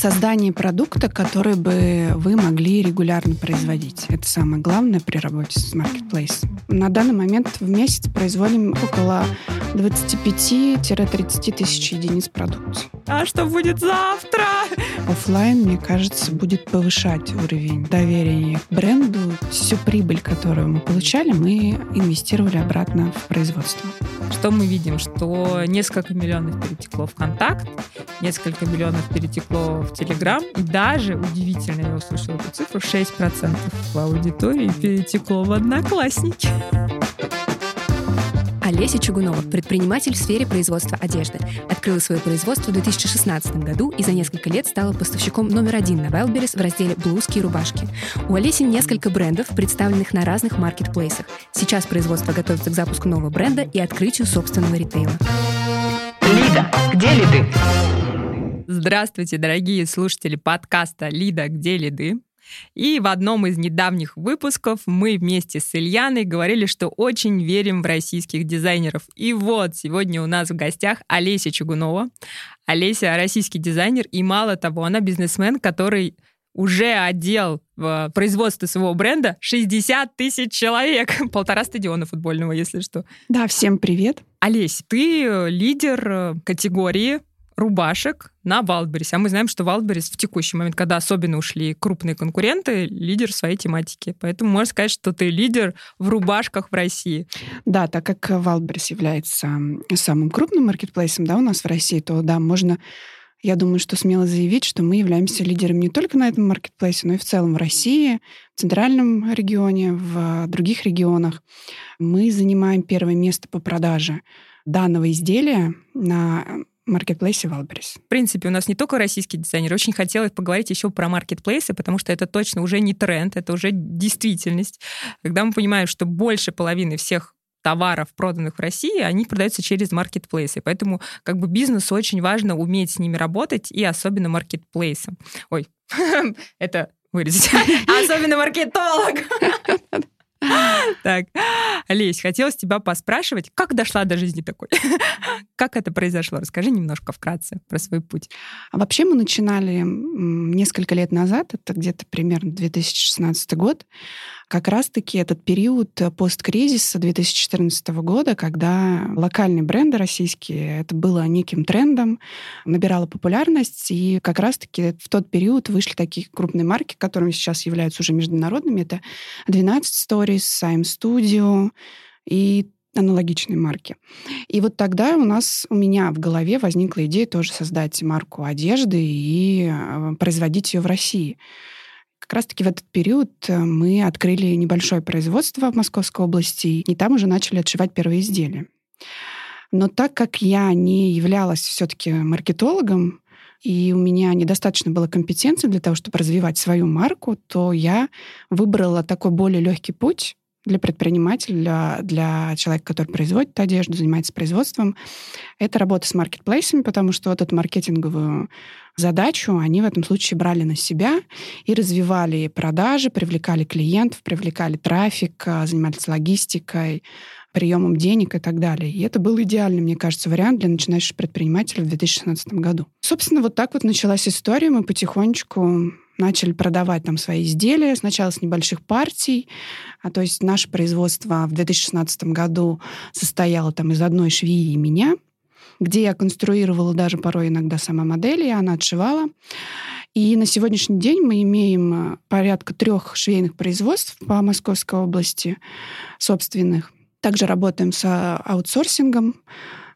создание продукта, который бы вы могли регулярно производить. Это самое главное при работе с маркетплейсом. На данный момент в месяц производим около 25-30 тысяч единиц продукции. А что будет завтра? Оффлайн, мне кажется, будет повышать уровень доверия к бренду. Всю прибыль, которую мы получали, мы инвестировали обратно в производство. Что мы видим? Что несколько миллионов перетекло в контакт, несколько миллионов перетекло в Телеграм, и даже, удивительно, я услышала эту цифру, 6% в аудитории перетекло в Одноклассники. Олеся Чугунова, предприниматель в сфере производства одежды. Открыла свое производство в 2016 году и за несколько лет стала поставщиком номер один на Wildberries в разделе «Блузки и рубашки». У Олеси несколько брендов, представленных на разных маркетплейсах. Сейчас производство готовится к запуску нового бренда и открытию собственного ритейла. Лида, где лиды? Здравствуйте, дорогие слушатели подкаста «Лида, где лиды?» И в одном из недавних выпусков мы вместе с Ильяной говорили, что очень верим в российских дизайнеров. И вот сегодня у нас в гостях Олеся Чугунова. Олеся российский дизайнер, и мало того, она бизнесмен, который уже одел в производство своего бренда 60 тысяч человек. Полтора стадиона футбольного, если что. Да, всем привет. Олесь, ты лидер категории рубашек на Wildberries. А мы знаем, что Wildberries в текущий момент, когда особенно ушли крупные конкуренты, лидер своей тематики. Поэтому можно сказать, что ты лидер в рубашках в России. Да, так как Wildberries является самым крупным маркетплейсом да, у нас в России, то да, можно я думаю, что смело заявить, что мы являемся лидером не только на этом маркетплейсе, но и в целом в России, в центральном регионе, в других регионах. Мы занимаем первое место по продаже данного изделия на маркетплейсе Wildberries. В принципе, у нас не только российские дизайнеры. Очень хотелось поговорить еще про маркетплейсы, потому что это точно уже не тренд, это уже действительность. Когда мы понимаем, что больше половины всех товаров, проданных в России, они продаются через маркетплейсы. Поэтому как бы бизнесу очень важно уметь с ними работать, и особенно маркетплейсом. Ой, это вырезать. Особенно маркетолог. Так, Олесь, хотелось тебя поспрашивать, как дошла до жизни такой? Как это произошло? Расскажи немножко вкратце про свой путь. А вообще мы начинали несколько лет назад, это где-то примерно 2016 год, как раз-таки этот период посткризиса 2014 года, когда локальные бренды российские, это было неким трендом, набирало популярность, и как раз-таки в тот период вышли такие крупные марки, которыми сейчас являются уже международными. Это 12 Stories, Sime Studio и аналогичные марки. И вот тогда у нас, у меня в голове возникла идея тоже создать марку одежды и э, производить ее в России. Как раз-таки в этот период э, мы открыли небольшое производство в Московской области, и там уже начали отшивать первые изделия. Но так как я не являлась все-таки маркетологом, и у меня недостаточно было компетенции для того, чтобы развивать свою марку, то я выбрала такой более легкий путь для предпринимателя, для, для человека, который производит одежду, занимается производством, это работа с маркетплейсами, потому что вот эту маркетинговую задачу они в этом случае брали на себя и развивали продажи, привлекали клиентов, привлекали трафик, а, занимались логистикой, приемом денег и так далее. И это был идеальный, мне кажется, вариант для начинающих предпринимателей в 2016 году. Собственно, вот так вот началась история. Мы потихонечку начали продавать там свои изделия, сначала с небольших партий. А, то есть наше производство в 2016 году состояло там из одной швеи и меня, где я конструировала даже порой иногда сама модель, и она отшивала. И на сегодняшний день мы имеем а, порядка трех швейных производств по Московской области собственных. Также работаем с а, аутсорсингом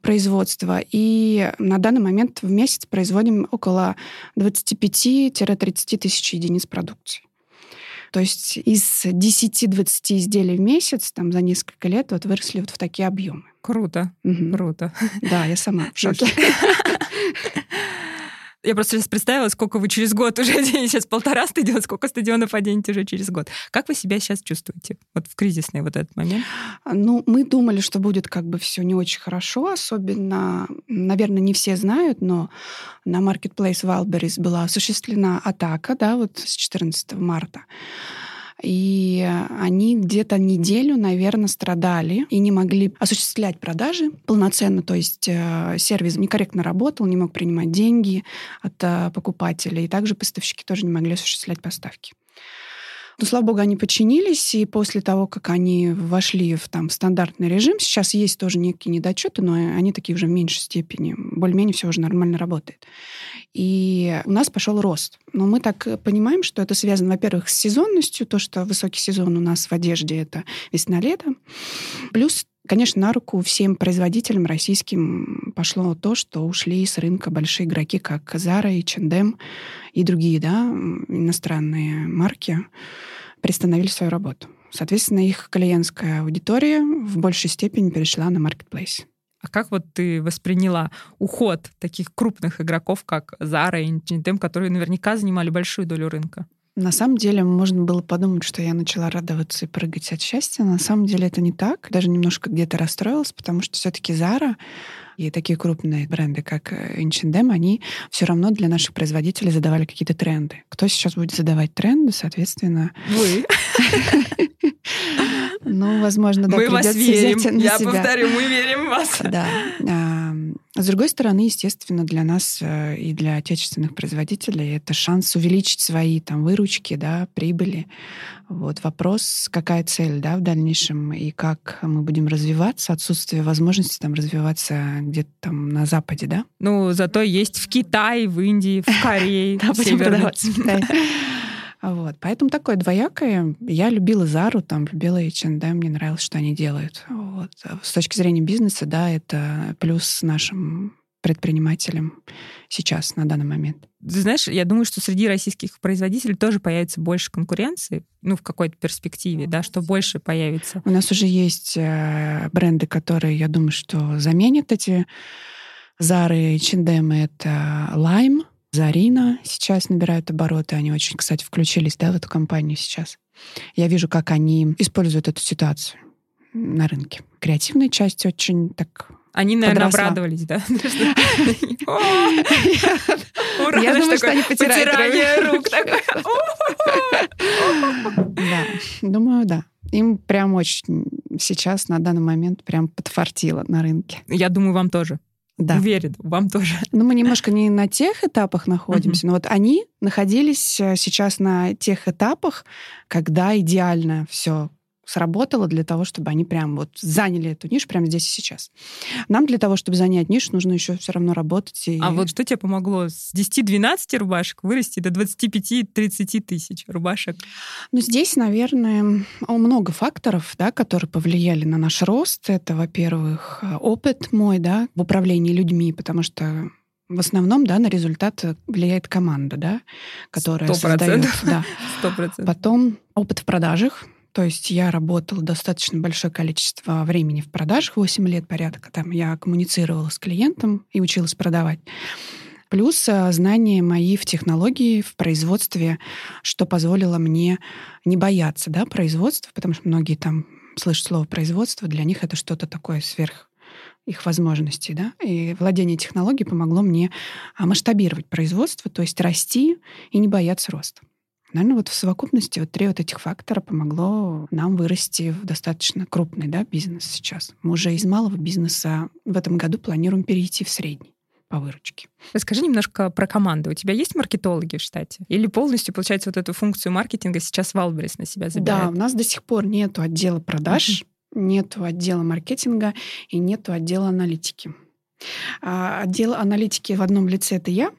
производства. И на данный момент в месяц производим около 25-30 тысяч единиц продукции. То есть из 10-20 изделий в месяц там, за несколько лет вот выросли вот в такие объемы. Круто, угу. круто. Да, я сама в шоке. Я просто сейчас представила, сколько вы через год уже оденете. Сейчас полтора стадиона, сколько стадионов оденете уже через год. Как вы себя сейчас чувствуете вот в кризисный вот этот момент? Ну, мы думали, что будет как бы все не очень хорошо, особенно, наверное, не все знают, но на Marketplace Wildberries была осуществлена атака, да, вот с 14 марта. И они где-то неделю, наверное, страдали и не могли осуществлять продажи полноценно, то есть э, сервис некорректно работал, не мог принимать деньги от э, покупателей, и также поставщики тоже не могли осуществлять поставки. Но, слава богу, они починились, и после того, как они вошли в, там, стандартный режим, сейчас есть тоже некие недочеты, но они такие уже в меньшей степени. Более-менее все уже нормально работает. И у нас пошел рост. Но мы так понимаем, что это связано, во-первых, с сезонностью, то, что высокий сезон у нас в одежде — это весна-лето. Плюс Конечно, на руку всем производителям российским пошло то, что ушли с рынка большие игроки, как Zara, H&M и другие да, иностранные марки, приостановили свою работу. Соответственно, их клиентская аудитория в большей степени перешла на маркетплейс. А как вот ты восприняла уход таких крупных игроков, как Zara и H&M, которые наверняка занимали большую долю рынка? На самом деле, можно было подумать, что я начала радоваться и прыгать от счастья. На самом деле это не так. Даже немножко где-то расстроилась, потому что все-таки Zara и такие крупные бренды, как H&M, они все равно для наших производителей задавали какие-то тренды. Кто сейчас будет задавать тренды, соответственно... Вы. Ну, возможно, да, Мы вас верим. Я повторю, мы верим в вас. Да. С другой стороны, естественно, для нас э, и для отечественных производителей это шанс увеличить свои там выручки, да, прибыли. Вот вопрос, какая цель, да, в дальнейшем и как мы будем развиваться, отсутствие возможности там развиваться где-то там на Западе, да? Ну, зато есть в Китае, в Индии, в Корее. В Китае. Вот. Поэтому такое двоякое. Я любила Зару, там, любила H&M, мне нравилось, что они делают. Вот. С точки зрения бизнеса, да, это плюс нашим предпринимателям сейчас, на данный момент. Ты знаешь, я думаю, что среди российских производителей тоже появится больше конкуренции, ну, в какой-то перспективе, да, что больше появится. У нас уже есть э, бренды, которые, я думаю, что заменят эти Зары и H&M. Это Lime, Зарина сейчас набирают обороты. Они очень, кстати, включились да, в эту компанию сейчас. Я вижу, как они используют эту ситуацию на рынке. Креативная часть очень так они, наверное, подросла. обрадовались, да? Я думаю, что они потирают рук. Да, думаю, да. Им прям очень сейчас, на данный момент, прям подфартило на рынке. Я думаю, вам тоже. Да. Уверен, вам тоже. Ну, мы немножко не на тех этапах находимся, но вот они находились э, сейчас на тех этапах, когда идеально все сработало для того, чтобы они прям вот заняли эту нишу прямо здесь и сейчас. Нам для того, чтобы занять нишу, нужно еще все равно работать. И... А вот что тебе помогло с 10-12 рубашек вырасти до 25-30 тысяч рубашек? Ну, здесь, наверное, много факторов, да, которые повлияли на наш рост. Это, во-первых, опыт мой, да, в управлении людьми, потому что в основном, да, на результат влияет команда, да, которая 100%. создает. Да. 100%. Потом опыт в продажах, то есть я работала достаточно большое количество времени в продажах, 8 лет порядка. Там я коммуницировала с клиентом и училась продавать. Плюс э, знания мои в технологии, в производстве, что позволило мне не бояться да, производства, потому что многие там слышат слово производство, для них это что-то такое сверх их возможностей, да, и владение технологией помогло мне а, масштабировать производство, то есть расти и не бояться роста. Наверное, вот в совокупности вот три вот этих фактора помогло нам вырасти в достаточно крупный да, бизнес сейчас. Мы уже из малого бизнеса в этом году планируем перейти в средний по выручке. Расскажи немножко про команду. У тебя есть маркетологи в штате? Или полностью, получается, вот эту функцию маркетинга сейчас Wildberries на себя забирает? Да, у нас до сих пор нет отдела продаж, uh-huh. нету отдела маркетинга и нету отдела аналитики. А отдел аналитики в одном лице — это я,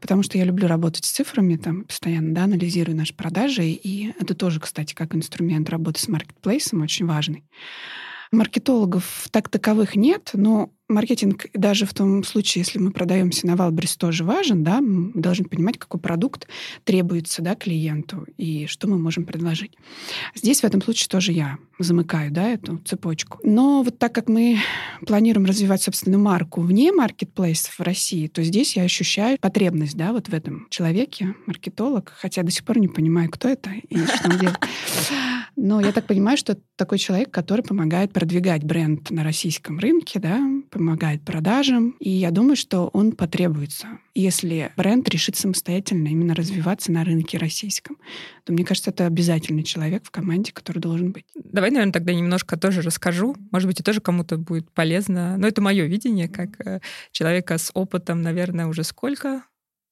Потому что я люблю работать с цифрами, там постоянно да, анализирую наши продажи, и это тоже, кстати, как инструмент работы с маркетплейсом очень важный. Маркетологов так таковых нет, но маркетинг даже в том случае, если мы продаемся на Валбрис, тоже важен, да, мы должны понимать, какой продукт требуется, да, клиенту и что мы можем предложить. Здесь в этом случае тоже я замыкаю, да, эту цепочку. Но вот так как мы планируем развивать собственную марку вне маркетплейсов в России, то здесь я ощущаю потребность, да, вот в этом человеке, маркетолог, хотя до сих пор не понимаю, кто это и что он делает. Но я так понимаю, что такой человек, который помогает продвигать бренд на российском рынке, да, помогает продажам. И я думаю, что он потребуется. Если бренд решит самостоятельно именно развиваться на рынке российском, то мне кажется, это обязательный человек в команде, который должен быть. Давай, наверное, тогда немножко тоже расскажу. Может быть, и тоже кому-то будет полезно. Но это мое видение, как э, человека с опытом, наверное, уже сколько?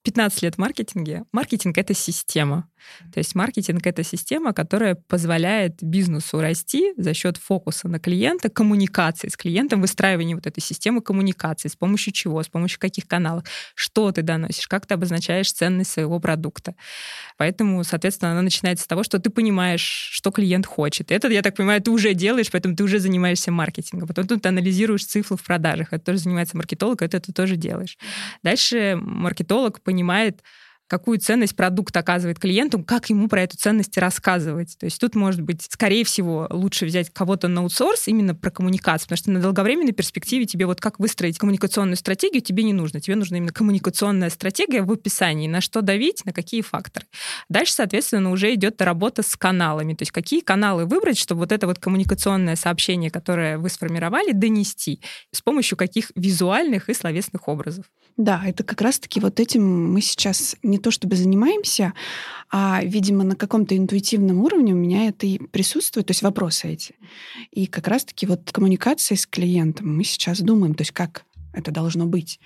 15 лет в маркетинге. Маркетинг — это система. То есть маркетинг — это система, которая позволяет бизнесу расти за счет фокуса на клиента, коммуникации с клиентом, выстраивания вот этой системы коммуникации, с помощью чего, с помощью каких каналов, что ты доносишь, как ты обозначаешь ценность своего продукта. Поэтому, соответственно, она начинается с того, что ты понимаешь, что клиент хочет. Это, я так понимаю, ты уже делаешь, поэтому ты уже занимаешься маркетингом. Потом ты анализируешь цифры в продажах. Это тоже занимается маркетолог, это ты тоже делаешь. Дальше маркетолог понимает, понимает, какую ценность продукт оказывает клиенту, как ему про эту ценность рассказывать. То есть тут, может быть, скорее всего, лучше взять кого-то на аутсорс именно про коммуникацию, потому что на долговременной перспективе тебе вот как выстроить коммуникационную стратегию тебе не нужно. Тебе нужна именно коммуникационная стратегия в описании, на что давить, на какие факторы. Дальше, соответственно, уже идет работа с каналами, то есть какие каналы выбрать, чтобы вот это вот коммуникационное сообщение, которое вы сформировали, донести, с помощью каких визуальных и словесных образов. Да, это как раз-таки вот этим мы сейчас не то чтобы занимаемся, а, видимо, на каком-то интуитивном уровне у меня это и присутствует, то есть вопросы эти. И как раз-таки вот коммуникация с клиентом мы сейчас думаем, то есть как это должно быть.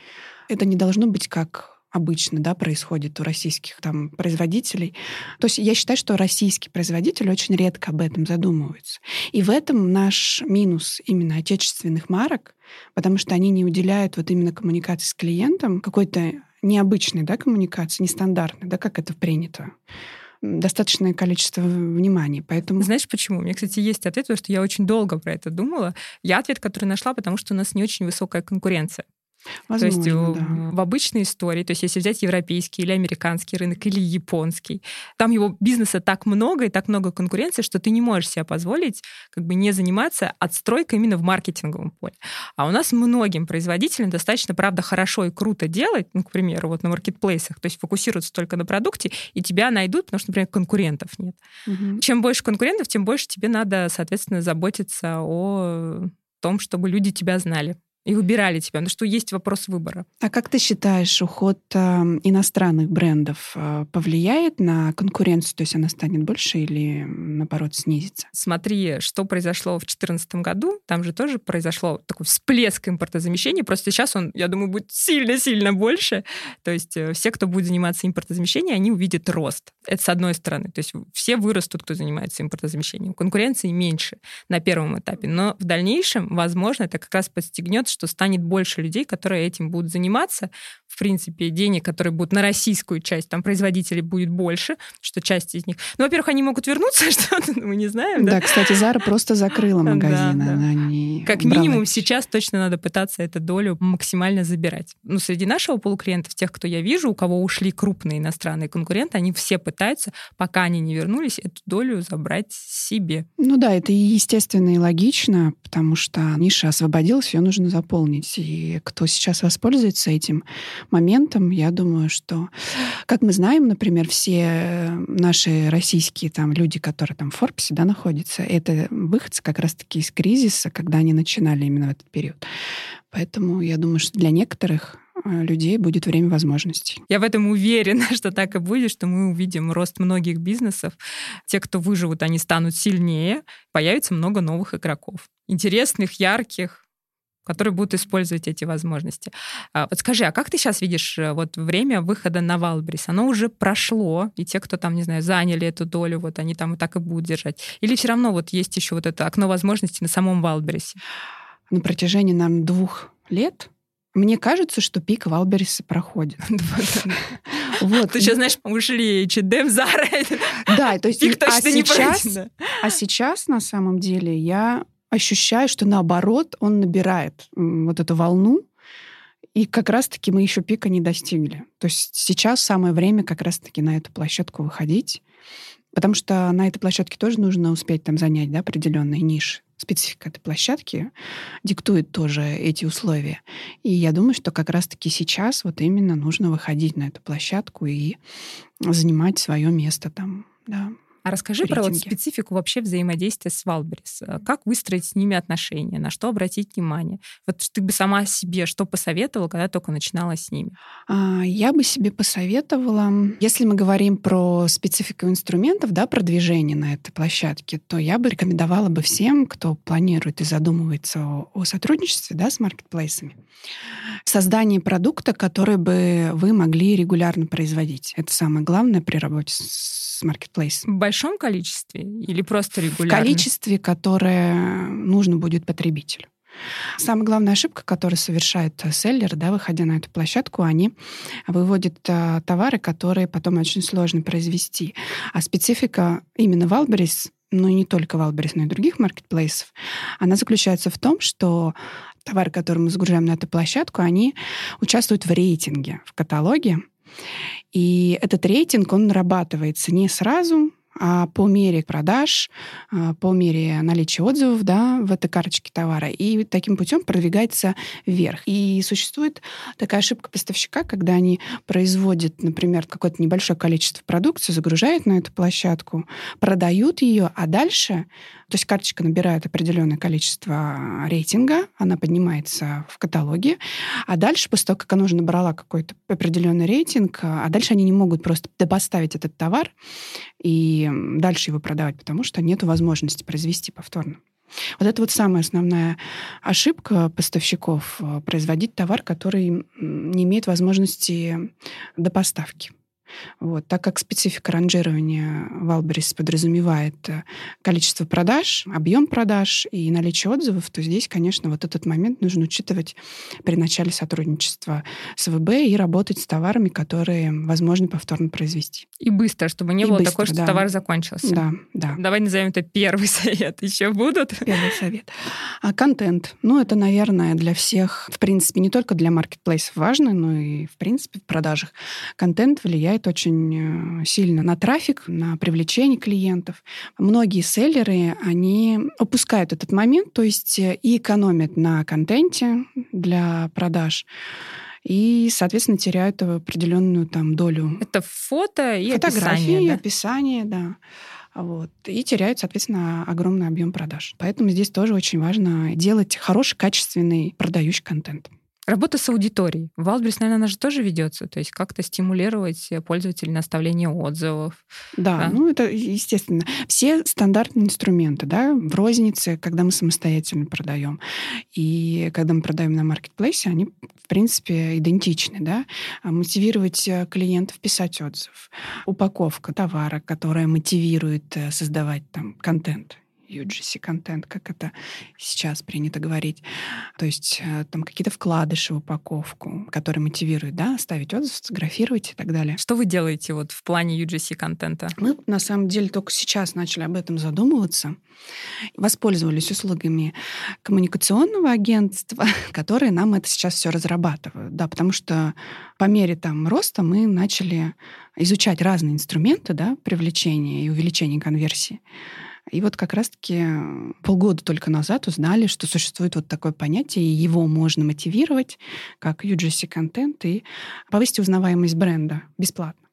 Это не должно быть как обычно да, происходит у российских там, производителей. То есть я считаю, что российские производители очень редко об этом задумываются. И в этом наш минус именно отечественных марок, потому что они не уделяют вот именно коммуникации с клиентом какой-то необычной да, коммуникации, нестандартной, да, как это принято достаточное количество внимания. Поэтому... Знаешь почему? У меня, кстати, есть ответ, потому что я очень долго про это думала. Я ответ, который нашла, потому что у нас не очень высокая конкуренция. Возможно, то есть да. в обычной истории, то есть если взять европейский или американский рынок или японский, там его бизнеса так много и так много конкуренции, что ты не можешь себе позволить как бы не заниматься отстройкой именно в маркетинговом поле. А у нас многим производителям достаточно, правда, хорошо и круто делать, ну, к примеру, вот на маркетплейсах, то есть фокусироваться только на продукте, и тебя найдут, потому что, например, конкурентов нет. Угу. Чем больше конкурентов, тем больше тебе надо, соответственно, заботиться о том, чтобы люди тебя знали и выбирали тебя, потому что есть вопрос выбора. А как ты считаешь, уход э, иностранных брендов э, повлияет на конкуренцию, то есть она станет больше или наоборот снизится? Смотри, что произошло в 2014 году, там же тоже произошло такой всплеск импортозамещения, просто сейчас он, я думаю, будет сильно-сильно больше, то есть э, все, кто будет заниматься импортозамещением, они увидят рост. Это с одной стороны, то есть все вырастут, кто занимается импортозамещением. Конкуренции меньше на первом этапе, но в дальнейшем, возможно, это как раз подстегнет что станет больше людей, которые этим будут заниматься. В принципе, денег, которые будут на российскую часть, там производителей будет больше, что часть из них... Ну, во-первых, они могут вернуться, что мы не знаем. Да, да кстати, Зара просто закрыла магазин. Да, да. Не как минимум сейчас точно надо пытаться эту долю максимально забирать. Ну, среди нашего полуклиентов, тех, кто я вижу, у кого ушли крупные иностранные конкуренты, они все пытаются, пока они не вернулись, эту долю забрать себе. Ну да, это и естественно, и логично, потому что ниша освободилась, ее нужно заполнить. И кто сейчас воспользуется этим моментом, я думаю, что, как мы знаем, например, все наши российские там люди, которые там в Форбсе да, находятся, это выходцы как раз-таки из кризиса, когда они начинали именно в этот период. Поэтому я думаю, что для некоторых э, людей будет время возможностей. Я в этом уверена, что так и будет, что мы увидим рост многих бизнесов. Те, кто выживут, они станут сильнее, появится много новых игроков. Интересных, ярких, которые будут использовать эти возможности. А, вот скажи, а как ты сейчас видишь э, вот время выхода на Валбрис? Оно уже прошло, и те, кто там, не знаю, заняли эту долю, вот они там и так и будут держать? Или все равно вот есть еще вот это окно возможностей на самом Валбрисе? На протяжении, нам двух лет мне кажется, что пик Валбериса проходит. Вот. Ты сейчас, знаешь, ушли H&M, Зара. Да, то есть... Пик точно а не сейчас, А сейчас, на самом деле, я ощущаю, что наоборот он набирает вот эту волну, и как раз-таки мы еще пика не достигли. То есть сейчас самое время как раз-таки на эту площадку выходить, потому что на этой площадке тоже нужно успеть там занять да, определенные ниши. Специфика этой площадки диктует тоже эти условия. И я думаю, что как раз-таки сейчас вот именно нужно выходить на эту площадку и занимать свое место там, да, А расскажи рейтинге. про вот специфику вообще взаимодействия с Валберис. Э, как выстроить с ними отношения, на что обратить внимание? Вот ты бы сама себе что посоветовала, когда только начинала с ними? А, я бы себе посоветовала, если мы говорим про специфику инструментов, да, продвижения на этой площадке, то я бы рекомендовала бы всем, кто планирует и задумывается о, о сотрудничестве да, с маркетплейсами, создание продукта, который бы вы могли регулярно производить. Это самое главное при работе с маркетплейсом большом количестве или просто регулярно? В количестве, которое нужно будет потребителю. Самая главная ошибка, которую совершает селлер, да, выходя на эту площадку, они выводят а, товары, которые потом очень сложно произвести. А специфика именно Wildberries, ну и не только Wildberries, но и других маркетплейсов, она заключается в том, что товары, которые мы загружаем на эту площадку, они участвуют в рейтинге в каталоге. И этот рейтинг, он нарабатывается не сразу, по мере продаж, а, по мере наличия отзывов да, в этой карточке товара. И таким путем продвигается вверх. И существует такая ошибка поставщика, когда они производят, например, какое-то небольшое количество продукции, загружают на эту площадку, продают ее, а дальше то есть карточка набирает определенное количество рейтинга, она поднимается в каталоге, а дальше, после того, как она уже набрала какой-то определенный рейтинг, а дальше они не могут просто допоставить этот товар и дальше его продавать, потому что нет возможности произвести повторно. Вот это вот самая основная ошибка поставщиков — производить товар, который не имеет возможности допоставки. Вот. Так как специфика ранжирования Валберис подразумевает э, количество продаж, объем продаж и наличие отзывов, то здесь, конечно, вот этот момент нужно учитывать при начале сотрудничества с ВБ и работать с товарами, которые возможно повторно произвести. И быстро, чтобы не и было быстро, такого, что да. товар закончился. Да, да. Давай назовем это первый совет. Еще будут? Первый совет. А контент. Ну, это, наверное, для всех, в принципе, не только для маркетплейсов важно, но и, в принципе, в продажах. Контент влияет влияет очень э, сильно на трафик, на привлечение клиентов. Многие селлеры, они упускают этот момент, то есть э, и экономят на контенте для продаж, и, соответственно, теряют определенную там долю. Это фото и Фотографии, описание, да? описание, да. Вот. И теряют, соответственно, огромный объем продаж. Поэтому здесь тоже очень важно делать хороший, качественный продающий контент. Работа с аудиторией. В Wildberries, наверное, она же тоже ведется. То есть как-то стимулировать пользователей на оставление отзывов. Да, да, ну это естественно. Все стандартные инструменты, да, в рознице, когда мы самостоятельно продаем. И когда мы продаем на маркетплейсе, они, в принципе, идентичны, да. Мотивировать э, клиентов писать отзыв. Упаковка товара, которая мотивирует э, создавать там контент UGC контент, как это сейчас принято говорить. То есть э, там какие-то вкладыши в упаковку, которые мотивируют, да, ставить отзыв, сфотографировать и так далее. Что вы делаете вот в плане UGC контента? Мы на самом деле только сейчас начали об этом задумываться. Воспользовались услугами коммуникационного агентства, которые нам это сейчас все разрабатывают. Да, потому что по мере там роста мы начали изучать разные инструменты да, привлечения и увеличения конверсии. И вот как раз-таки э, полгода только назад узнали, что существует вот такое понятие, и его можно мотивировать как UGC-контент и повысить узнаваемость бренда бесплатно.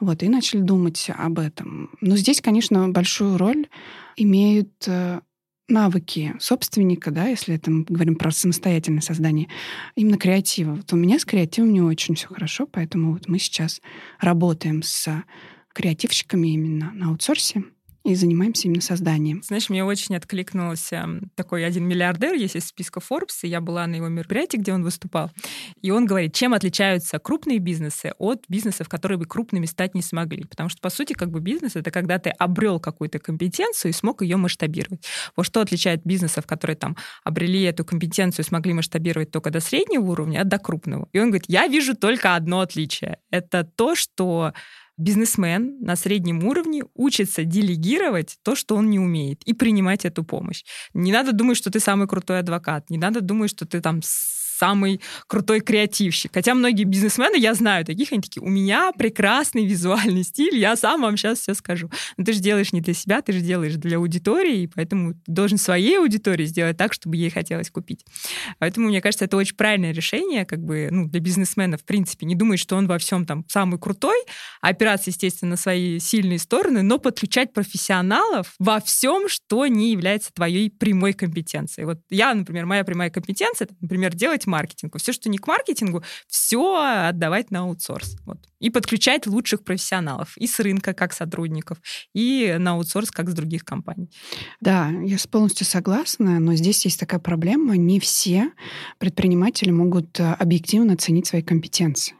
Вот, и начали думать об этом. Но здесь, конечно, большую роль имеют э, навыки собственника, да, если это мы говорим про самостоятельное создание, именно креатива. Вот у меня с креативом не очень все хорошо, поэтому вот мы сейчас работаем с креативщиками именно на аутсорсе и занимаемся именно созданием. Знаешь, мне очень откликнулся такой один миллиардер, есть из списка Forbes, и я была на его мероприятии, где он выступал, и он говорит, чем отличаются крупные бизнесы от бизнесов, которые бы крупными стать не смогли. Потому что, по сути, как бы бизнес — это когда ты обрел какую-то компетенцию и смог ее масштабировать. Вот что отличает бизнесов, которые там обрели эту компетенцию и смогли масштабировать только до среднего уровня, а до крупного. И он говорит, я вижу только одно отличие. Это то, что бизнесмен на среднем уровне учится делегировать то, что он не умеет, и принимать эту помощь. Не надо думать, что ты самый крутой адвокат, не надо думать, что ты там самый крутой креативщик. Хотя многие бизнесмены, я знаю таких, они такие, у меня прекрасный визуальный стиль, я сам вам сейчас все скажу. Но ты же делаешь не для себя, ты же делаешь для аудитории, и поэтому должен своей аудитории сделать так, чтобы ей хотелось купить. Поэтому, мне кажется, это очень правильное решение, как бы, ну, для бизнесмена, в принципе, не думать, что он во всем там самый крутой, а опираться, естественно, на свои сильные стороны, но подключать профессионалов во всем, что не является твоей прямой компетенцией. Вот я, например, моя прямая компетенция, например, делать маркетинг. Все, что не к маркетингу, все отдавать на аутсорс. Вот. И подключать лучших профессионалов и с рынка, как сотрудников, и на аутсорс, как с других компаний. Да, я полностью согласна, но здесь есть такая проблема. Не все предприниматели могут э, объективно оценить свои компетенции.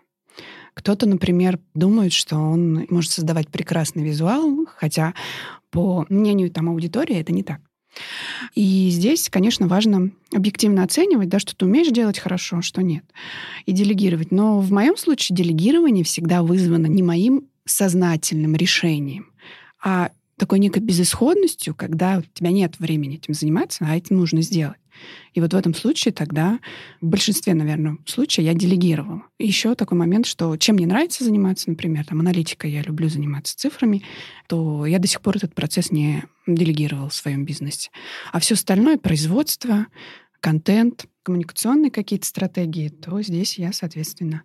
Кто-то, например, думает, что он может создавать прекрасный визуал, хотя по мнению там аудитории это не так. И здесь, конечно, важно объективно оценивать, да, что ты умеешь делать хорошо, что нет, и делегировать. Но в моем случае делегирование всегда вызвано не моим сознательным решением, а такой некой безысходностью, когда у тебя нет времени этим заниматься, а этим нужно сделать. И вот в этом случае тогда, в большинстве, наверное, случаев я делегировала. Еще такой момент, что чем мне нравится заниматься, например, там, аналитикой, я люблю заниматься цифрами, то я до сих пор этот процесс не делегировала в своем бизнесе. А все остальное, производство, контент, коммуникационные какие-то стратегии, то здесь я, соответственно,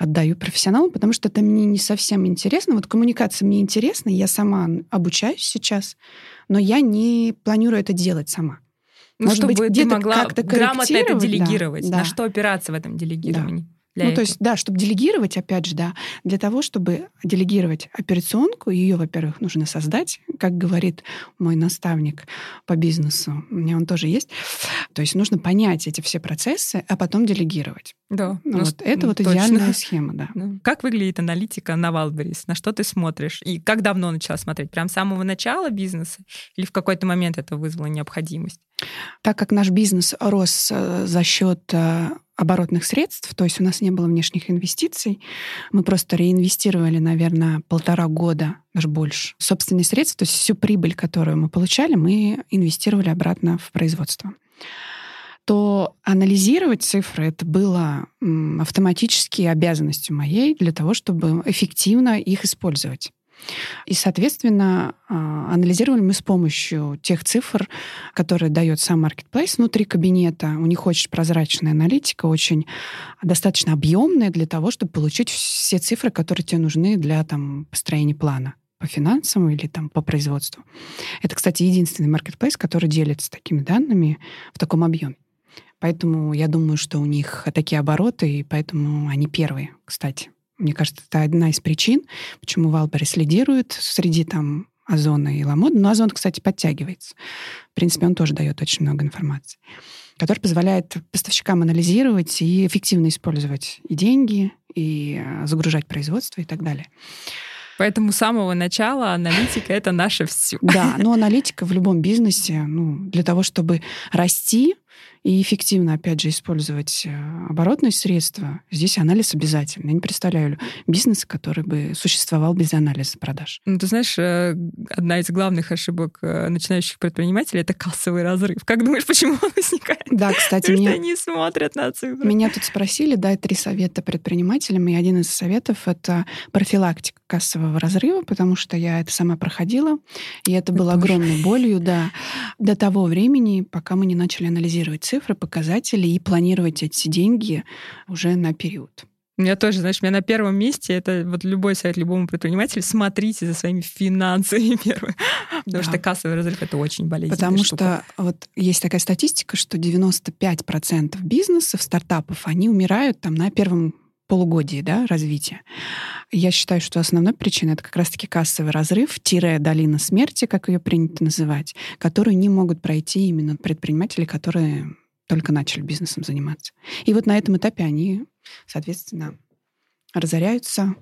отдаю профессионалам, потому что это мне не совсем интересно. Вот коммуникация мне интересна, я сама обучаюсь сейчас, но я не планирую это делать сама. Ну, Может чтобы быть, ты могла грамотно это делегировать. Да, да. На что опираться в этом делегировании? Да. Для ну, этого. то есть, да, чтобы делегировать, опять же, да, для того, чтобы делегировать операционку, ее, во-первых, нужно создать, как говорит мой наставник по бизнесу, у меня он тоже есть. То есть нужно понять эти все процессы, а потом делегировать. Да. Ну, вот это вот точно. идеальная схема, да. да. Как выглядит аналитика на Валберис? На что ты смотришь? И как давно начала смотреть? Прям с самого начала бизнеса? Или в какой-то момент это вызвало необходимость? Так как наш бизнес рос э, за счет э, оборотных средств, то есть у нас не было внешних инвестиций. Мы просто реинвестировали, наверное, полтора года, даже больше, собственные средства, то есть всю прибыль, которую мы получали, мы инвестировали обратно в производство то анализировать цифры это было автоматически обязанностью моей для того, чтобы эффективно их использовать. И, соответственно, а, анализировали мы с помощью тех цифр, которые дает сам Marketplace внутри кабинета. У них очень прозрачная аналитика, очень достаточно объемная для того, чтобы получить все цифры, которые тебе нужны для там, построения плана по финансам или там по производству. Это, кстати, единственный маркетплейс, который делится такими данными в таком объеме. Поэтому я думаю, что у них такие обороты, и поэтому они первые, кстати. Мне кажется, это одна из причин, почему Wildberries лидирует среди там Озона и Lamoda. Но Озон, кстати, подтягивается. В принципе, он тоже дает очень много информации, который позволяет поставщикам анализировать и эффективно использовать и деньги, и э, загружать производство и так далее. Поэтому с самого начала аналитика — это наше все. Да, но аналитика в любом бизнесе, ну, для того, чтобы расти, и эффективно, опять же, использовать э, оборотные средства, здесь анализ обязательно. Я не представляю бизнеса, который бы существовал без анализа продаж. Ну, ты знаешь, э, одна из главных ошибок э, начинающих предпринимателей — это кассовый разрыв. Как думаешь, почему он возникает? Да, кстати, Потому меня... что они смотрят на цифры. Меня тут спросили дать три совета предпринимателям, и один из советов — это профилактика кассового разрыва, потому что я это сама проходила, и это было огромной болью, да, до того времени, пока мы не начали анализировать цифры, показатели и планировать эти деньги уже на период. У меня тоже, знаешь, у меня на первом месте это вот любой совет любому предпринимателю, смотрите за своими финансами первые. Потому да. что кассовый разрыв — это очень болезненно. Потому штука. что вот есть такая статистика, что 95% бизнесов, стартапов, они умирают там на первом полугодии да, развития. Я считаю, что основной причиной это как раз-таки кассовый разрыв, тире долина смерти, как ее принято называть, которую не могут пройти именно предприниматели, которые только начали бизнесом заниматься. И вот на этом этапе они, соответственно, разоряются,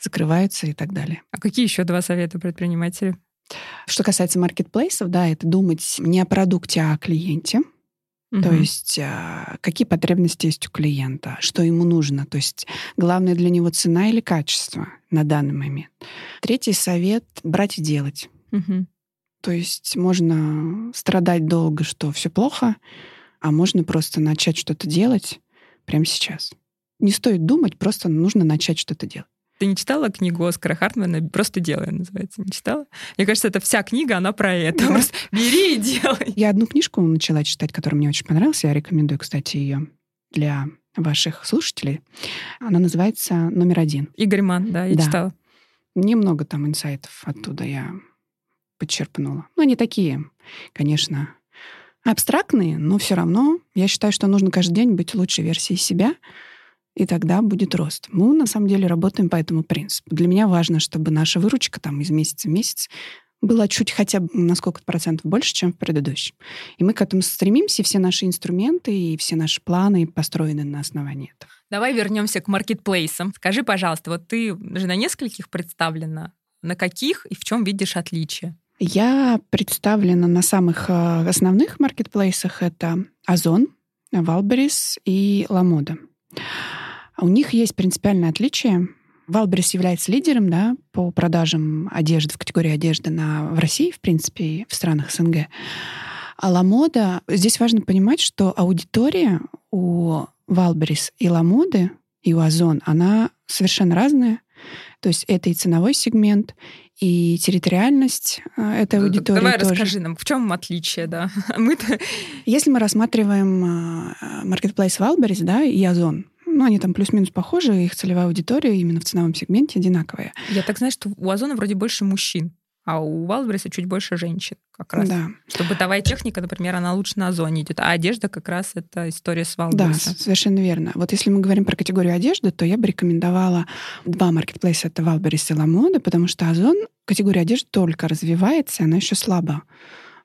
закрываются и так далее. А какие еще два совета предпринимателю? Что касается маркетплейсов, да, это думать не о продукте, а о клиенте. Угу. То есть а, какие потребности есть у клиента, что ему нужно. То есть главное для него цена или качество на данный момент. Третий совет — брать и делать. Угу. То есть можно страдать долго, что все плохо, а можно просто начать что-то делать, прямо сейчас. Не стоит думать, просто нужно начать что-то делать. Ты не читала книгу Оскара Хартмана «Просто делай» называется? Не читала? Мне кажется, это вся книга, она про это. Просто бери и делай. Я одну книжку начала читать, которая мне очень понравилась. Я рекомендую, кстати, ее для ваших слушателей. Она называется «Номер один». Игорь Ман, да, я да. читала. Немного там инсайтов оттуда я подчерпнула. Ну, они такие, конечно, абстрактные, но все равно я считаю, что нужно каждый день быть лучшей версией себя, и тогда будет рост. Мы на самом деле работаем по этому принципу. Для меня важно, чтобы наша выручка там из месяца в месяц была чуть хотя бы на сколько процентов больше, чем в предыдущем. И мы к этому стремимся, все наши инструменты и все наши планы построены на основании этого. Давай вернемся к маркетплейсам. Скажи, пожалуйста, вот ты же на нескольких представлена. На каких и в чем видишь отличия? Я представлена на самых э, основных маркетплейсах. Это Озон, Wildberries и Ламода. У них есть принципиальное отличие. Wildberries является лидером да, по продажам одежды в категории одежды на, в России, в принципе, и в странах СНГ. А Ламода, здесь важно понимать, что аудитория у Wildberries и Ламоды, и у Озон, она совершенно разная. То есть это и ценовой сегмент, и территориальность э, этой аудитории Давай тоже. расскажи нам, в чем отличие, да? мы -то... Если мы рассматриваем маркетплейс Wildberries, да, и Озон, ну, они там плюс-минус похожи, их целевая аудитория именно в ценовом сегменте одинаковая. Я так знаю, что у Озона вроде больше мужчин, а у Wildberries а чуть больше женщин как раз. Да. Что бытовая техника, например, она лучше на Озоне идет, а одежда как раз это история с Wildberries ом. Да, совершенно верно. Вот если мы говорим про категорию одежды, то я бы рекомендовала два маркетплейса, это Wildberries и Ламода, потому что Озон, категория одежды только развивается, она еще слабо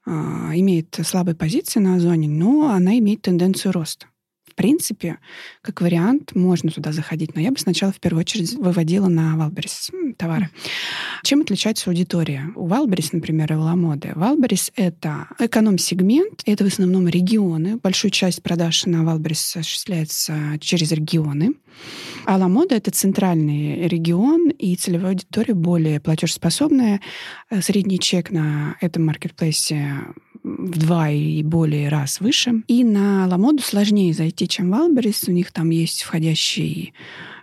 а, имеет слабые позиции на Озоне, но она имеет тенденцию роста в принципе, как вариант, можно туда заходить, но я бы сначала в первую очередь выводила на Wildberries товары. Чем отличается аудитория? У Wildberries, например, и у Ламоды. Wildberries — это эконом-сегмент, это в основном регионы. Большую часть продаж на Wildberries осуществляется через регионы. А Ламода — это центральный регион, и целевая аудитория более платежеспособная. Средний чек на этом маркетплейсе в два и более раз выше. И на Ламоду сложнее зайти, чем в Альберис. У них там есть входящий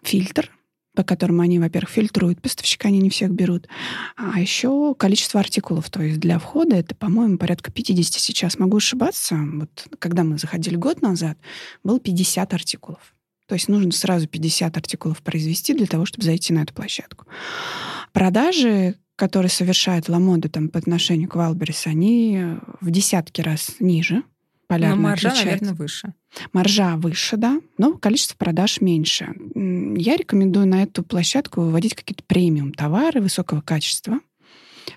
фильтр, по которому они, во-первых, фильтруют поставщика, они не всех берут. А еще количество артикулов. То есть для входа это, по-моему, порядка 50 сейчас. Могу ошибаться. Вот когда мы заходили год назад, было 50 артикулов. То есть нужно сразу 50 артикулов произвести для того, чтобы зайти на эту площадку. Продажи которые совершает Ламода там, по отношению к Wildberries, они в десятки раз ниже. Полярно но маржа, отличается. наверное, выше. Маржа выше, да, но количество продаж меньше. Я рекомендую на эту площадку выводить какие-то премиум товары высокого качества.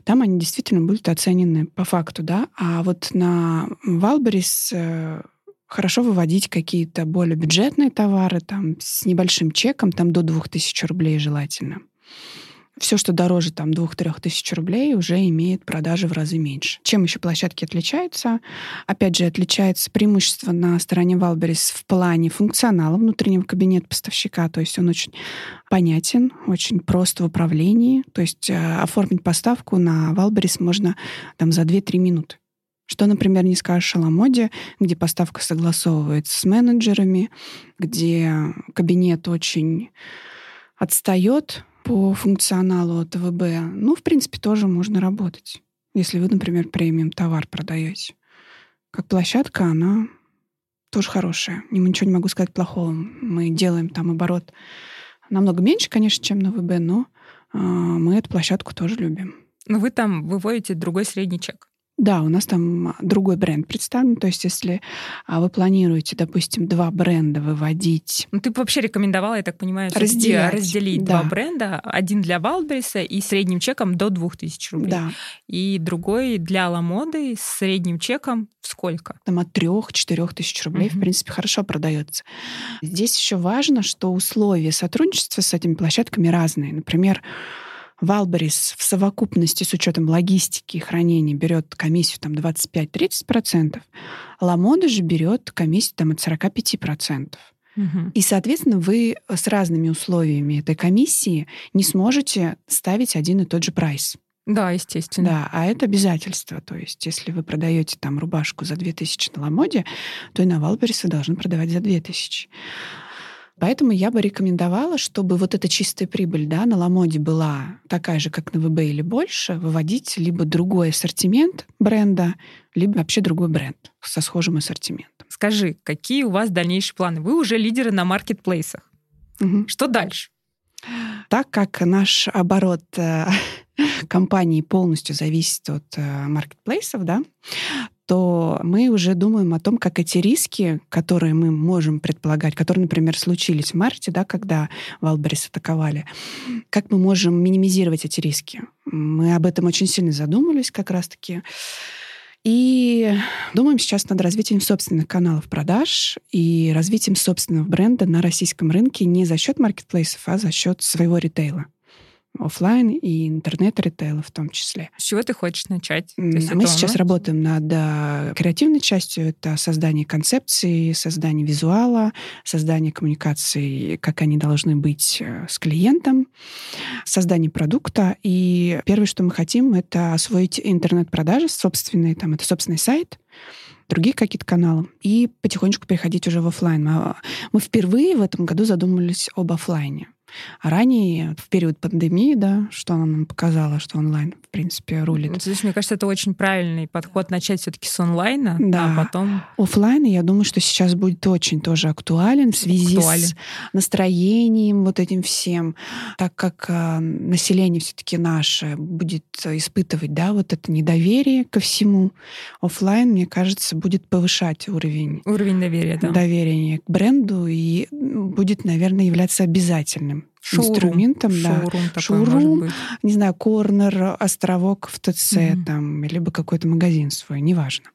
Там они действительно будут оценены по факту, да. А вот на Wildberries э, хорошо выводить какие-то более бюджетные товары, там, с небольшим чеком, там, до 2000 рублей желательно все, что дороже там 2-3 тысяч рублей, уже имеет продажи в разы меньше. Чем еще площадки отличаются? Опять же, отличается преимущество на стороне Валберис в плане функционала внутреннего кабинета поставщика, то есть он очень понятен, очень прост в управлении, то есть э, оформить поставку на Валберис можно там за 2-3 минуты. Что, например, не скажешь о Ламоде, где поставка согласовывается с менеджерами, где кабинет очень отстает по функционалу от ВБ, ну, в принципе, тоже можно работать, если вы, например, премиум товар продаете. Как площадка, она тоже хорошая. Ничего не могу сказать плохого. Мы делаем там оборот намного меньше, конечно, чем на ВБ, но э, мы эту площадку тоже любим. Но вы там выводите другой средний чек. Да, у нас там другой бренд представлен. То есть, если а, вы планируете, допустим, два бренда выводить... Ну, ты бы вообще рекомендовала, я так понимаю, разделять, разделить да. два бренда. Один для Валбериса и средним чеком до 2000 рублей. Да. И другой для Ламоды с средним чеком сколько? Там от трех-четырех тысяч рублей, угу. в принципе, хорошо продается. Здесь еще важно, что условия сотрудничества с этими площадками разные. Например, Валберис в совокупности с учетом логистики и хранения берет комиссию там 25-30%, Ламода же берет комиссию там от 45%. Угу. И, соответственно, вы с разными условиями этой комиссии не сможете ставить один и тот же прайс. Да, естественно. Да, а это обязательство. То есть, если вы продаете там рубашку за 2000 на Ламоде, то и на Валберис вы должны продавать за 2000. Поэтому я бы рекомендовала, чтобы вот эта чистая прибыль да, на Ламоде была такая же, как на ВБ или больше, выводить либо другой ассортимент бренда, либо вообще другой бренд со схожим ассортиментом. Скажи, какие у вас дальнейшие планы? Вы уже лидеры на маркетплейсах. Угу. Что дальше? Так как наш оборот э, компании полностью зависит от э, маркетплейсов, да, то мы уже думаем о том, как эти риски, которые мы можем предполагать, которые, например, случились в марте, да, когда Валберис атаковали, как мы можем минимизировать эти риски. Мы об этом очень сильно задумались как раз-таки. И думаем сейчас над развитием собственных каналов продаж и развитием собственного бренда на российском рынке не за счет маркетплейсов, а за счет своего ритейла офлайн и интернет-ритейла в том числе. С чего ты хочешь начать? Мы сейчас работаем над а, креативной частью. Это создание концепции, создание визуала, создание коммуникации, как они должны быть э, с клиентом, создание продукта. И первое, что мы хотим, это освоить интернет-продажи собственные, там, это собственный сайт, другие какие-то каналы, и потихонечку переходить уже в офлайн. Мы впервые в этом году задумались об офлайне. А ранее, в период пандемии, да, что она нам показала, что онлайн, в принципе, рулит. Здесь, мне кажется, это очень правильный подход начать все-таки с онлайна, да. а потом... Офлайн, я думаю, что сейчас будет очень тоже актуален в связи Актуален. с настроением, вот этим всем, так как э, население все-таки наше будет испытывать, да, вот это недоверие ко всему. Офлайн, мне кажется, будет повышать уровень... Уровень доверия, да. Доверия к бренду и будет, наверное, являться обязательным Шоурум. инструментом, Шоурум да. Шоурум, не знаю, корнер, островок в ТЦ, mm там, либо какой-то магазин свой, неважно.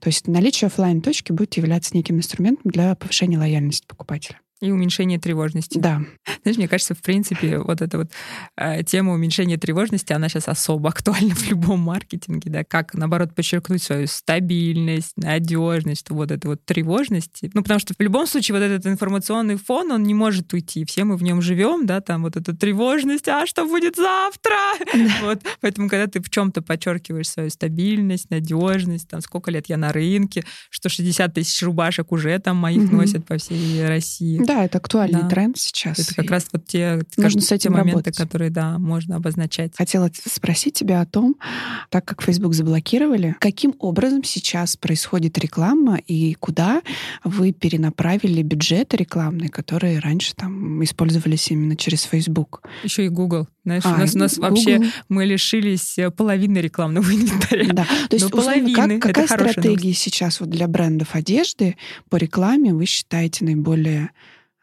То есть наличие офлайн точки будет являться неким инструментом для повышения лояльности покупателя. И уменьшение тревожности. Да. Знаешь, мне кажется, в принципе, вот эта вот э, тема уменьшения тревожности, она сейчас особо актуальна в любом маркетинге, да, как, наоборот, подчеркнуть свою стабильность, надежность, вот эту вот тревожность. Ну, потому что в любом случае вот этот информационный фон, он не может уйти. Все мы в нем живем, да, там вот эта тревожность, а что будет завтра? Вот. Поэтому, когда ты в чем-то подчеркиваешь свою стабильность, надежность, там, сколько лет я на рынке, что 60 тысяч рубашек уже там моих носят по всей России. Да, это актуальный да. тренд сейчас. Это как раз вот те, нужно с этим моменты, работать. которые, да, можно обозначать. Хотела спросить тебя о том, так как Facebook заблокировали, каким образом сейчас происходит реклама и куда вы перенаправили бюджеты рекламные, которые раньше там использовались именно через Facebook? Еще и Google. Знаешь, а, у нас, у нас вообще мы лишились э, половины рекламного инвентаря. Да, то есть, условно, как, какая стратегия сейчас вот для брендов одежды по рекламе вы считаете наиболее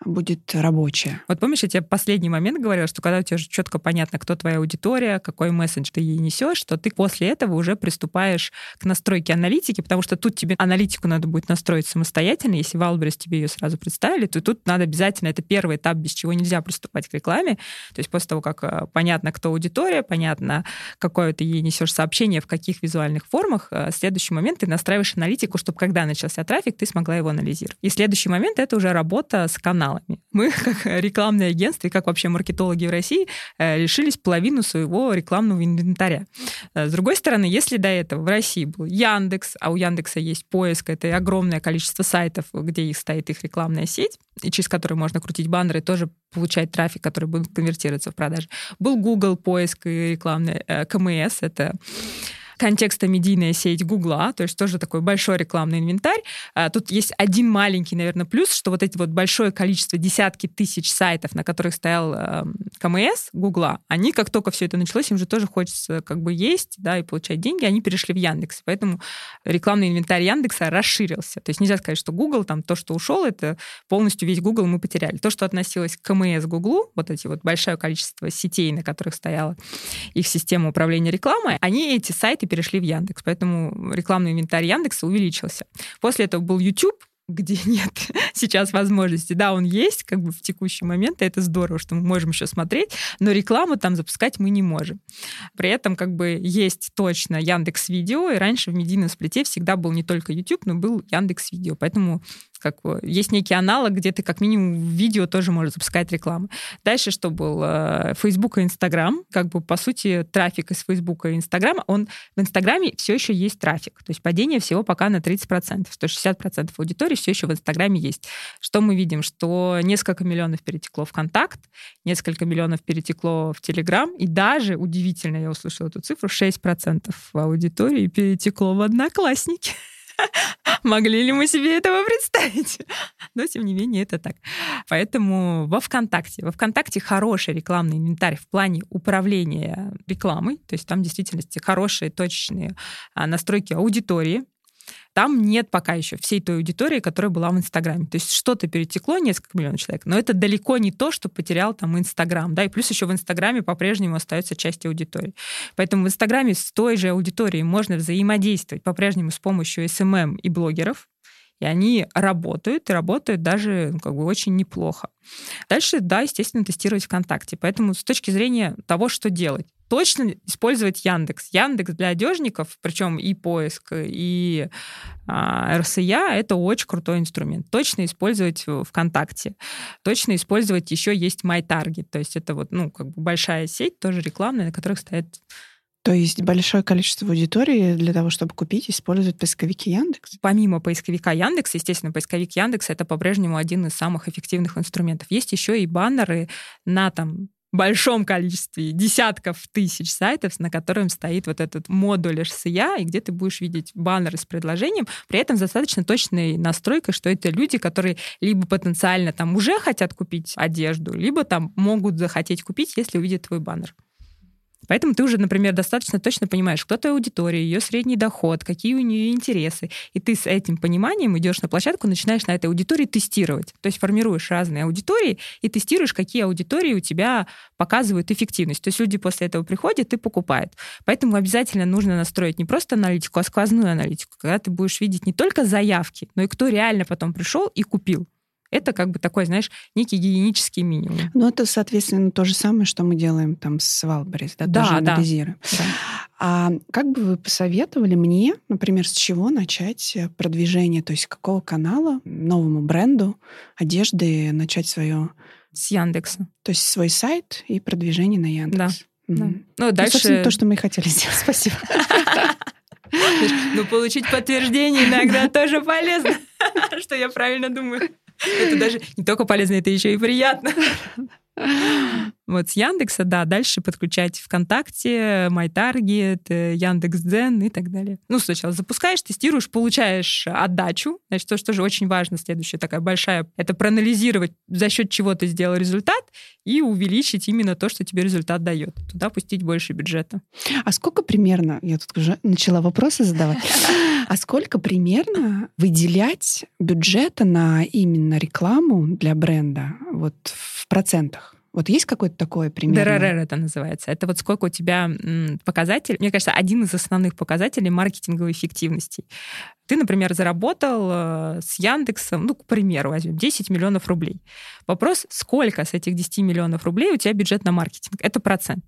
будет рабочая. Вот помнишь, я тебе последний момент говорила, что когда у тебя четко понятно, кто твоя аудитория, какой месседж ты ей несешь, что ты после этого уже приступаешь к настройке аналитики, потому что тут тебе аналитику надо будет настроить самостоятельно. Если в тебе ее сразу представили, то тут надо обязательно, это первый этап, без чего нельзя приступать к рекламе. То есть после того, как э, понятно, кто аудитория, понятно, какое ты ей несешь сообщение, в каких визуальных формах, э, следующий момент ты настраиваешь аналитику, чтобы когда начался трафик, ты смогла его анализировать. И следующий момент — это уже работа с каналом каналами. Мы, как рекламное агентство и как вообще маркетологи в России, э, лишились половину своего рекламного инвентаря. Э, с другой стороны, если до этого в России был Яндекс, а у Яндекса есть поиск, это огромное количество сайтов, где их стоит их рекламная сеть, и через которые можно крутить баннеры, тоже получать трафик, который будет конвертироваться в продажи. Был Google поиск и рекламный э, КМС, это контекстомедийная сеть Гугла, то есть тоже такой большой рекламный инвентарь. А, тут есть один маленький, наверное, плюс, что вот эти вот большое количество, десятки тысяч сайтов, на которых стоял э, КМС Гугла, они, как только все это началось, им же тоже хочется как бы есть, да, и получать деньги, они перешли в Яндекс. Поэтому рекламный инвентарь Яндекса расширился. То есть нельзя сказать, что Google, там, то, что ушел, это полностью весь Google мы потеряли. То, что относилось к КМС Гуглу, вот эти вот большое количество сетей, на которых стояла их система управления рекламой, они эти сайты перешли в Яндекс, поэтому рекламный инвентарь Яндекса увеличился. После этого был YouTube, где нет сейчас возможности. Да, он есть как бы в текущий момент, и это здорово, что мы можем еще смотреть, но рекламу там запускать мы не можем. При этом как бы есть точно Яндекс Видео, и раньше в медийном сплите всегда был не только YouTube, но был Яндекс Видео. Поэтому как есть некий аналог, где ты как минимум в видео тоже можешь запускать рекламу. Дальше что было? Facebook и Instagram. Как бы, по сути, трафик из Facebook и Instagram, он в Инстаграме все еще есть трафик. То есть падение всего пока на 30%. 160% аудитории все еще в Инстаграме есть. Что мы видим? Что несколько миллионов перетекло в Контакт, несколько миллионов перетекло в Телеграм, и даже, удивительно, я услышала эту цифру, 6% аудитории перетекло в Одноклассники. Могли ли мы себе этого представить? Но, тем не менее, это так. Поэтому во ВКонтакте. Во ВКонтакте хороший рекламный инвентарь в плане управления рекламой. То есть там в действительности хорошие, точечные а, настройки аудитории. Там нет пока еще всей той аудитории, которая была в Инстаграме. То есть что-то перетекло, несколько миллионов человек, но это далеко не то, что потерял там Инстаграм. Да, и плюс еще в Инстаграме по-прежнему остается часть аудитории. Поэтому в Инстаграме с той же аудиторией можно взаимодействовать по-прежнему с помощью SMM и блогеров, и они работают, и работают даже ну, как бы очень неплохо. Дальше, да, естественно, тестировать ВКонтакте. Поэтому с точки зрения того, что делать, точно использовать Яндекс. Яндекс для одежников, причем и поиск, и а, РСЯ — это очень крутой инструмент. Точно использовать ВКонтакте. Точно использовать еще есть MyTarget. То есть это вот, ну, как бы большая сеть, тоже рекламная, на которых стоят то есть большое количество аудитории для того, чтобы купить, используют поисковики Яндекс? Помимо поисковика Яндекс, естественно, поисковик Яндекс это по-прежнему один из самых эффективных инструментов. Есть еще и баннеры на там большом количестве, десятков тысяч сайтов, на котором стоит вот этот модуль RCA, и где ты будешь видеть баннеры с предложением, при этом достаточно точной настройкой, что это люди, которые либо потенциально там уже хотят купить одежду, либо там могут захотеть купить, если увидят твой баннер. Поэтому ты уже, например, достаточно точно понимаешь, кто твоя аудитория, ее средний доход, какие у нее интересы. И ты с этим пониманием идешь на площадку, начинаешь на этой аудитории тестировать. То есть формируешь разные аудитории и тестируешь, какие аудитории у тебя показывают эффективность. То есть люди после этого приходят и покупают. Поэтому обязательно нужно настроить не просто аналитику, а сквозную аналитику, когда ты будешь видеть не только заявки, но и кто реально потом пришел и купил. Это как бы такой, знаешь, некий гигиенический минимум. Ну, это, соответственно, то же самое, что мы делаем там с Валберис, да, да тоже анализируем. Да. А как бы вы посоветовали мне, например, с чего начать продвижение, то есть какого канала новому бренду одежды начать свое... С Яндекса. То есть свой сайт и продвижение на Яндекс. Да. да. Ну, ну, дальше... Ну, собственно, то, что мы и хотели сделать. Спасибо. Ну, получить подтверждение иногда тоже полезно, что я правильно думаю. Это даже не только полезно, это еще и приятно. Вот с Яндекса, да, дальше подключать ВКонтакте, MyTarget, Яндекс.Дзен и так далее. Ну, сначала запускаешь, тестируешь, получаешь отдачу. Значит, то, что тоже очень важно, следующая такая большая, это проанализировать, за счет чего ты сделал результат, и увеличить именно то, что тебе результат дает. Туда пустить больше бюджета. А сколько примерно, я тут уже начала вопросы задавать, а сколько примерно выделять бюджета на именно рекламу для бренда вот в процентах? Вот есть какой-то такой пример? ДРР это называется. Это вот сколько у тебя показатель. Мне кажется, один из основных показателей маркетинговой эффективности. Ты, например, заработал э, с Яндексом, ну, к примеру, возьмем, 10 миллионов рублей. Вопрос, сколько с этих 10 миллионов рублей у тебя бюджет на маркетинг? Это процент.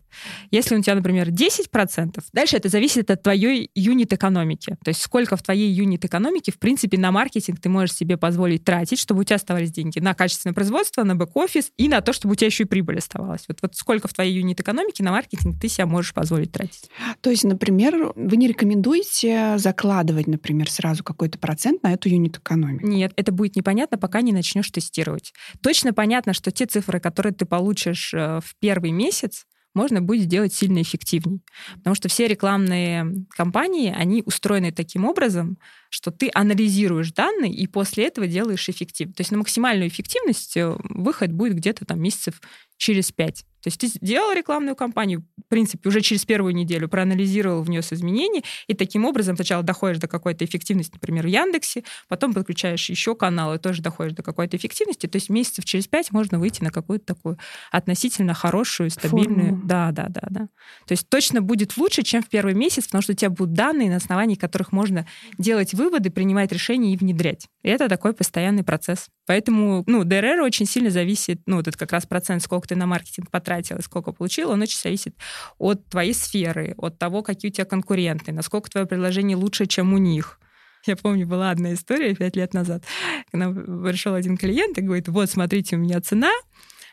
Если у тебя, например, 10%, дальше это зависит от твоей юнит-экономики. То есть сколько в твоей юнит-экономике, в принципе, на маркетинг ты можешь себе позволить тратить, чтобы у тебя оставались деньги на качественное производство, на бэк-офис и на то, чтобы у тебя еще и прибыль оставалась. Вот, вот сколько в твоей юнит-экономике на маркетинг ты себя можешь позволить тратить. То есть, например, вы не рекомендуете закладывать, например, сразу сразу какой-то процент на эту юнит-экономику. Нет, это будет непонятно, пока не начнешь тестировать. Точно понятно, что те цифры, которые ты получишь э, в первый месяц, можно будет сделать сильно эффективнее. Потому что все рекламные кампании, они устроены таким образом, что ты анализируешь данные и после этого делаешь эффективно. То есть на максимальную эффективность э, выход будет где-то там месяцев через пять. То есть ты сделал рекламную кампанию, в принципе, уже через первую неделю проанализировал, внес изменения, и таким образом сначала доходишь до какой-то эффективности, например, в Яндексе, потом подключаешь еще каналы, тоже доходишь до какой-то эффективности. То есть месяцев через пять можно выйти на какую-то такую относительно хорошую, стабильную... Форму. Да, да, да, да. То есть точно будет лучше, чем в первый месяц, потому что у тебя будут данные, на основании которых можно делать выводы, принимать решения и внедрять. И это такой постоянный процесс. Поэтому, ну, ДРР очень сильно зависит, ну, вот это как раз процент, сколько ты на маркетинг потратил и сколько получил, он очень зависит от твоей сферы, от того, какие у тебя конкуренты, насколько твое предложение лучше, чем у них. Я помню, была одна история пять лет назад. Когда пришел один клиент и говорит, вот, смотрите, у меня цена,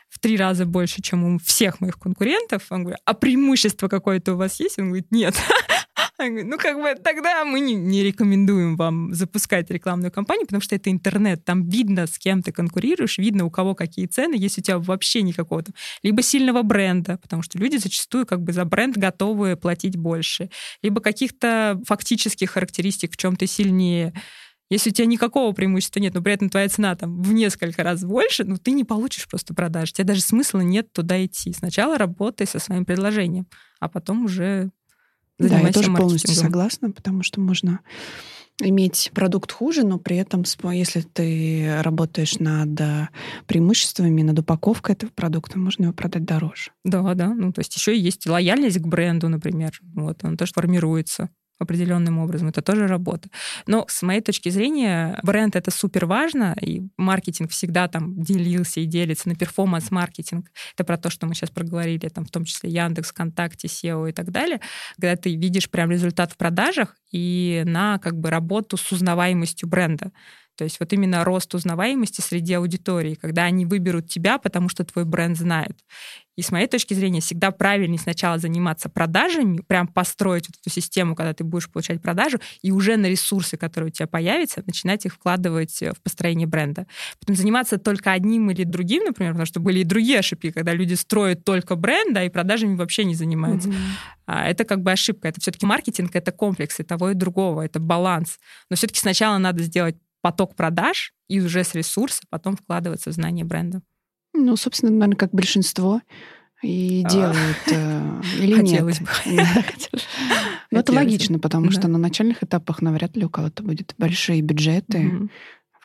в три раза больше, чем у всех моих конкурентов. Он говорит, а преимущество какое-то у вас есть? Он говорит, нет. Ну, как бы тогда мы не, не рекомендуем вам запускать рекламную кампанию, потому что это интернет. Там видно, с кем ты конкурируешь, видно, у кого какие цены, если у тебя вообще никакого там, либо сильного бренда, потому что люди зачастую как бы за бренд готовы платить больше, либо каких-то фактических характеристик, в чем ты сильнее. Если у тебя никакого преимущества нет, но при этом твоя цена там в несколько раз больше, ну ты не получишь просто продаж. Тебе даже смысла нет туда идти. Сначала работай со своим предложением, а потом уже да, я тоже полностью согласна, потому что можно иметь продукт хуже, но при этом, если ты работаешь над э, преимуществами, над упаковкой этого продукта, можно его продать дороже. Да, да. Ну, то есть еще есть лояльность к бренду, например. Вот, он тоже формируется определенным образом. Это тоже работа. Но с моей точки зрения, бренд это супер важно, и маркетинг всегда там делился и делится на перформанс-маркетинг. Это про то, что мы сейчас проговорили, там в том числе Яндекс, ВКонтакте, SEO и так далее, когда ты видишь прям результат в продажах и на как бы работу с узнаваемостью бренда. То есть вот именно рост узнаваемости среди аудитории, когда они выберут тебя, потому что твой бренд знают. И с моей точки зрения всегда правильнее сначала заниматься продажами, прям построить вот эту систему, когда ты будешь получать продажу, и уже на ресурсы, которые у тебя появятся, начинать их вкладывать в построение бренда. Потом заниматься только одним или другим, например, потому что были и другие ошибки, когда люди строят только бренд, да, и продажами вообще не занимаются. Mm-hmm. Это как бы ошибка. Это все-таки маркетинг, это комплекс и того и другого, это баланс. Но все-таки сначала надо сделать поток продаж и уже с ресурса потом вкладываться в знание бренда. Ну, собственно, наверное, как большинство и а. делают э, или Хотелось нет. бы. Ну, это логично, потому что на начальных этапах навряд ли у кого-то будет большие бюджеты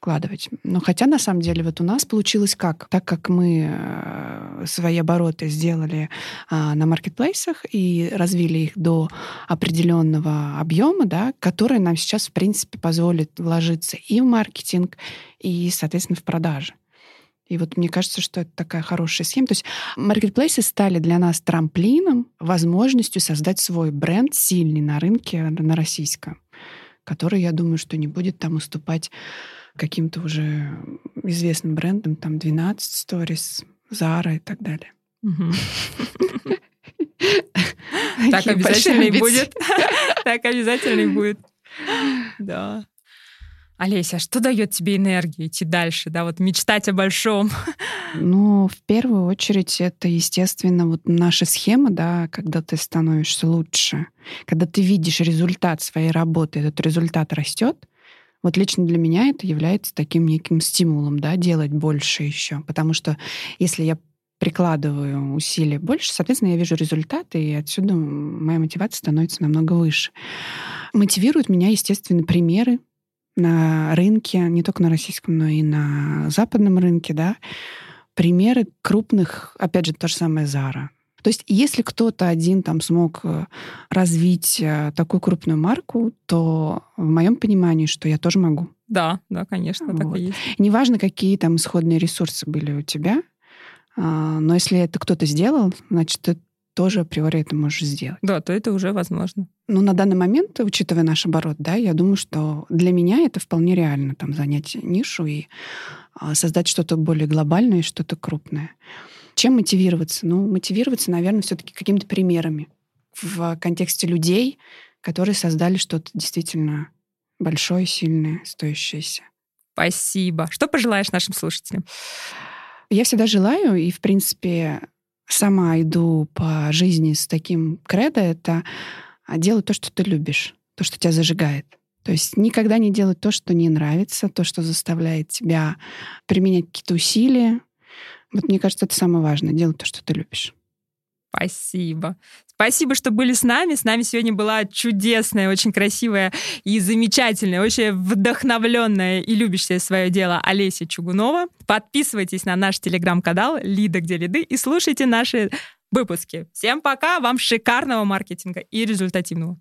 вкладывать. Но хотя на самом деле вот у нас получилось как? Так как мы э, свои обороты сделали а, на маркетплейсах и развили их до определенного объема, да, который нам сейчас, в принципе, позволит вложиться и в маркетинг, и, соответственно, в продажи. И вот мне кажется, что это такая хорошая схема. То есть маркетплейсы стали для нас трамплином, возможностью создать свой бренд сильный на рынке, на российском, который, я думаю, что не будет там уступать каким-то уже известным брендам, там 12 Stories, Zara и так далее. Так обязательно и будет. Так обязательно и будет. Да. Олеся, что дает тебе энергию идти дальше, да, вот мечтать о большом? Ну, в первую очередь, это, естественно, вот наша схема, да, когда ты становишься лучше, когда ты видишь результат своей работы, этот результат растет, вот лично для меня это является таким неким стимулом, да, делать больше еще. Потому что если я прикладываю усилия больше, соответственно, я вижу результаты, и отсюда моя мотивация становится намного выше. Мотивируют меня, естественно, примеры на рынке, не только на российском, но и на западном рынке, да, примеры крупных, опять же, то же самое Zara. То есть если кто-то один там смог э, развить э, такую крупную марку, то в моем понимании, что я тоже могу. Да, да, конечно, вот. так и есть. Неважно, какие там исходные ресурсы были у тебя, а, но если это кто-то сделал, значит, ты тоже априори это можешь сделать. Да, то это уже возможно. Ну, на данный момент, учитывая наш оборот, да, я думаю, что для меня это вполне реально, там, занять нишу и а, создать что-то более глобальное, что-то крупное. Чем мотивироваться? Ну, мотивироваться, наверное, все-таки какими-то примерами в контексте людей, которые создали что-то действительно большое, сильное, стоящееся. Спасибо. Что пожелаешь нашим слушателям? Я всегда желаю, и, в принципе, сама иду по жизни с таким кредо, это делать то, что ты любишь, то, что тебя зажигает. То есть никогда не делать то, что не нравится, то, что заставляет тебя применять какие-то усилия, вот мне кажется, это самое важное, делать то, что ты любишь. Спасибо. Спасибо, что были с нами. С нами сегодня была чудесная, очень красивая и замечательная, очень вдохновленная и любящая свое дело Олеся Чугунова. Подписывайтесь на наш телеграм-канал Лида где лиды и слушайте наши выпуски. Всем пока, вам шикарного маркетинга и результативного.